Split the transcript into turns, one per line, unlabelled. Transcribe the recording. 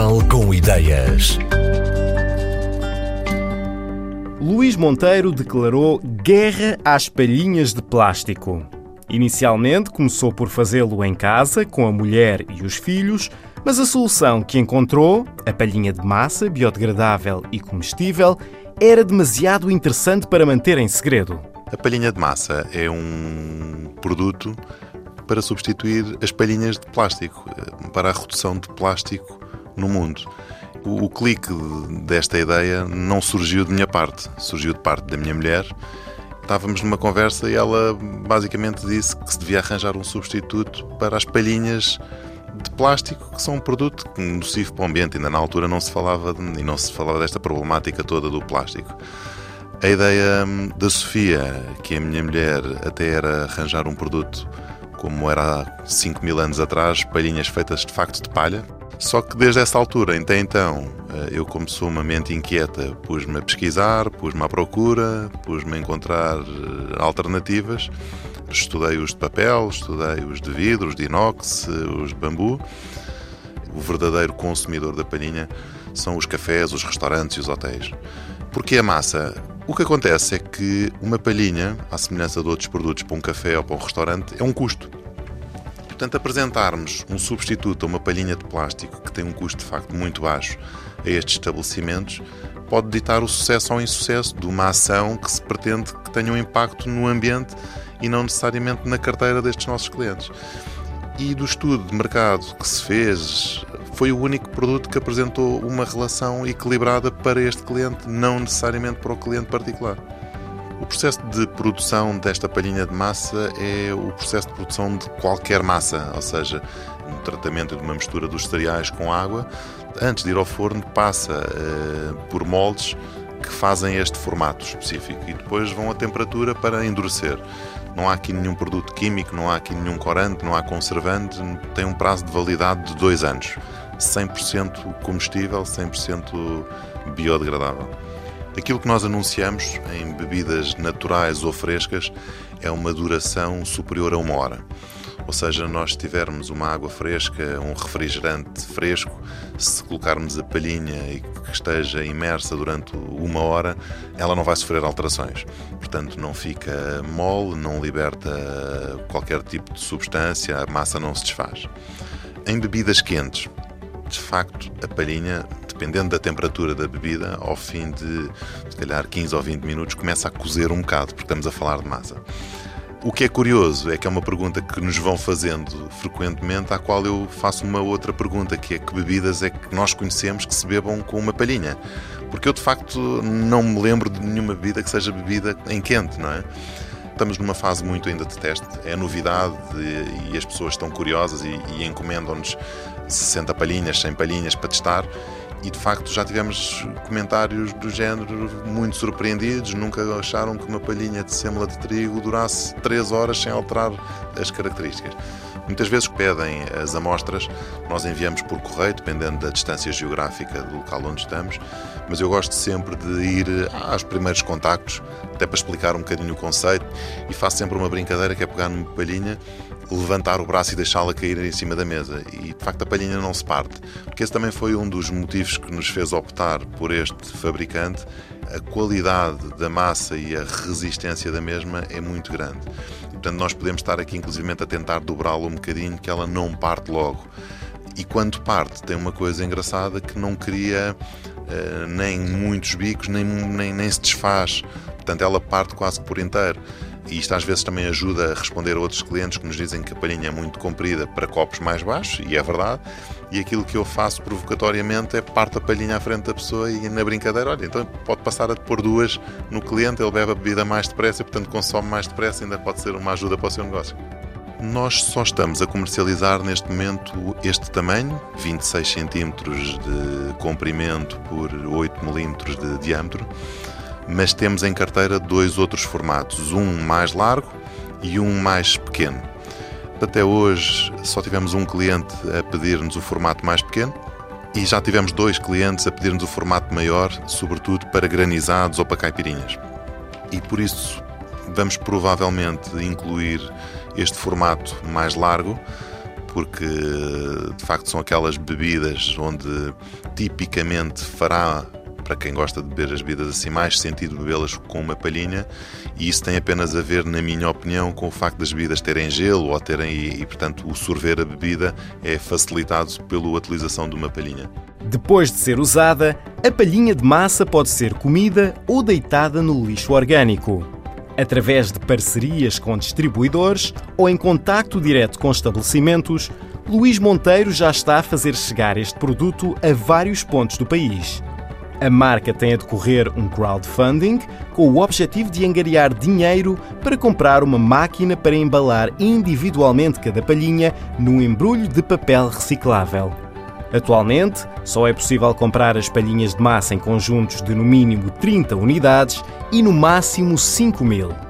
Jornal com Ideias.
Luís Monteiro declarou guerra às palhinhas de plástico. Inicialmente começou por fazê-lo em casa, com a mulher e os filhos, mas a solução que encontrou, a palhinha de massa, biodegradável e comestível, era demasiado interessante para manter em segredo.
A palhinha de massa é um produto para substituir as palhinhas de plástico, eh, para a redução de plástico no mundo. O, o, clique desta ideia não surgiu de minha parte, surgiu de parte da minha mulher. Estávamos numa conversa e ela basicamente disse que se devia arranjar um substituto para as palhinhas de plástico, que são um produto nocivo para o ambiente. Ainda na altura não se falava de, e não se falava desta problemática toda do plástico. A ideia hum, da Sofia, que a minha mulher, até era arranjar um produto como era há 5 mil anos atrás, palhinhas feitas de facto de palha. Só que desde essa altura, até então, eh, eu, como sou uma mente inquieta, pus-me a pesquisar, pus-me à procura, pus-me a encontrar eh, alternativas Estudei os de papel, estudei os de vidro, os de inox, os de bambu. O verdadeiro consumidor da palhinha são os cafés, os restaurantes e os hotéis. Porque a massa? O que acontece é que uma palhinha, à semelhança de outros produtos para um café ou para um restaurante, é um custo. Portanto, apresentarmos um substituto a uma palhinha de plástico que tem um custo de facto muito baixo a estes estabelecimentos pode ditar o sucesso ou insucesso de uma ação que se pretende que tenha um impacto no ambiente e não necessariamente na carteira destes nossos clientes. E do estudo de mercado que se fez, foi o único produto que apresentou uma relação equilibrada para este cliente, não necessariamente para o cliente particular. O processo de produção desta palhinha de massa é o processo de produção de qualquer massa, ou seja, um tratamento de uma mistura dos cereais com água. Antes de ir ao forno, passa uh, por moldes que fazem este formato específico e depois vão a temperatura para endurecer. Não há aqui nenhum produto químico, não há aqui nenhum corante, não há conservante, tem um prazo de validade de dois anos. 100% comestível, 100% biodegradável. Aquilo que nós anunciamos em bebidas naturais ou frescas é uma duração superior a uma hora. Ou seja, nós tivermos uma água fresca, um refrigerante fresco, se colocarmos a palhinha e que esteja imersa durante uma hora, ela não vai sofrer alterações. Portanto, não fica mole, não liberta qualquer tipo de substância, a massa não se desfaz. Em bebidas quentes, de facto, a palhinha, dependendo da temperatura da bebida, ao fim de, se calhar, 15 ou 20 minutos, começa a cozer um bocado, porque estamos a falar de massa. O que é curioso é que é uma pergunta que nos vão fazendo frequentemente, à qual eu faço uma outra pergunta, que é que bebidas é que nós conhecemos que se bebam com uma palhinha? Porque eu de facto não me lembro de nenhuma bebida que seja bebida em quente, não é? Estamos numa fase muito ainda de teste, é novidade e as pessoas estão curiosas e, e encomendam-nos 60 palhinhas, 100 palhinhas para testar. E de facto já tivemos comentários do género muito surpreendidos, nunca acharam que uma palhinha de sêmola de trigo durasse 3 horas sem alterar as características. Muitas vezes pedem as amostras, nós enviamos por correio, dependendo da distância geográfica do local onde estamos, mas eu gosto sempre de ir aos primeiros contactos, até para explicar um bocadinho o conceito, e faço sempre uma brincadeira que é pegar numa palhinha levantar o braço e deixá-la cair em cima da mesa. E de facto a palhinha não se parte. Porque esse também foi um dos motivos que nos fez optar por este fabricante. A qualidade da massa e a resistência da mesma é muito grande. Portanto, nós podemos estar aqui, inclusive, a tentar dobrá-la um bocadinho, que ela não parte logo. E quando parte, tem uma coisa engraçada que não cria uh, nem muitos bicos, nem, nem, nem se desfaz. Portanto, ela parte quase por inteiro. E isto às vezes também ajuda a responder a outros clientes que nos dizem que a palhinha é muito comprida para copos mais baixos, e é verdade. E aquilo que eu faço provocatoriamente é parte a palhinha à frente da pessoa e na brincadeira, olha, então pode passar a pôr duas no cliente, ele bebe a bebida mais depressa e, portanto, consome mais depressa, ainda pode ser uma ajuda para o seu negócio. Nós só estamos a comercializar neste momento este tamanho, 26 cm de comprimento por 8 mm de diâmetro mas temos em carteira dois outros formatos, um mais largo e um mais pequeno. Até hoje só tivemos um cliente a pedir-nos o formato mais pequeno e já tivemos dois clientes a pedir-nos o formato maior, sobretudo para granizados ou para caipirinhas. E por isso vamos provavelmente incluir este formato mais largo porque de facto são aquelas bebidas onde tipicamente fará para quem gosta de beber as bebidas assim, mais sentido bebê-las com uma palhinha, e isso tem apenas a ver, na minha opinião, com o facto das bebidas terem gelo ou terem, e, e portanto, o sorver a bebida é facilitado pela utilização de uma palhinha.
Depois de ser usada, a palhinha de massa pode ser comida ou deitada no lixo orgânico. Através de parcerias com distribuidores ou em contacto direto com estabelecimentos, Luís Monteiro já está a fazer chegar este produto a vários pontos do país. A marca tem a decorrer um crowdfunding com o objetivo de angariar dinheiro para comprar uma máquina para embalar individualmente cada palhinha num embrulho de papel reciclável. Atualmente, só é possível comprar as palhinhas de massa em conjuntos de no mínimo 30 unidades e no máximo 5 mil.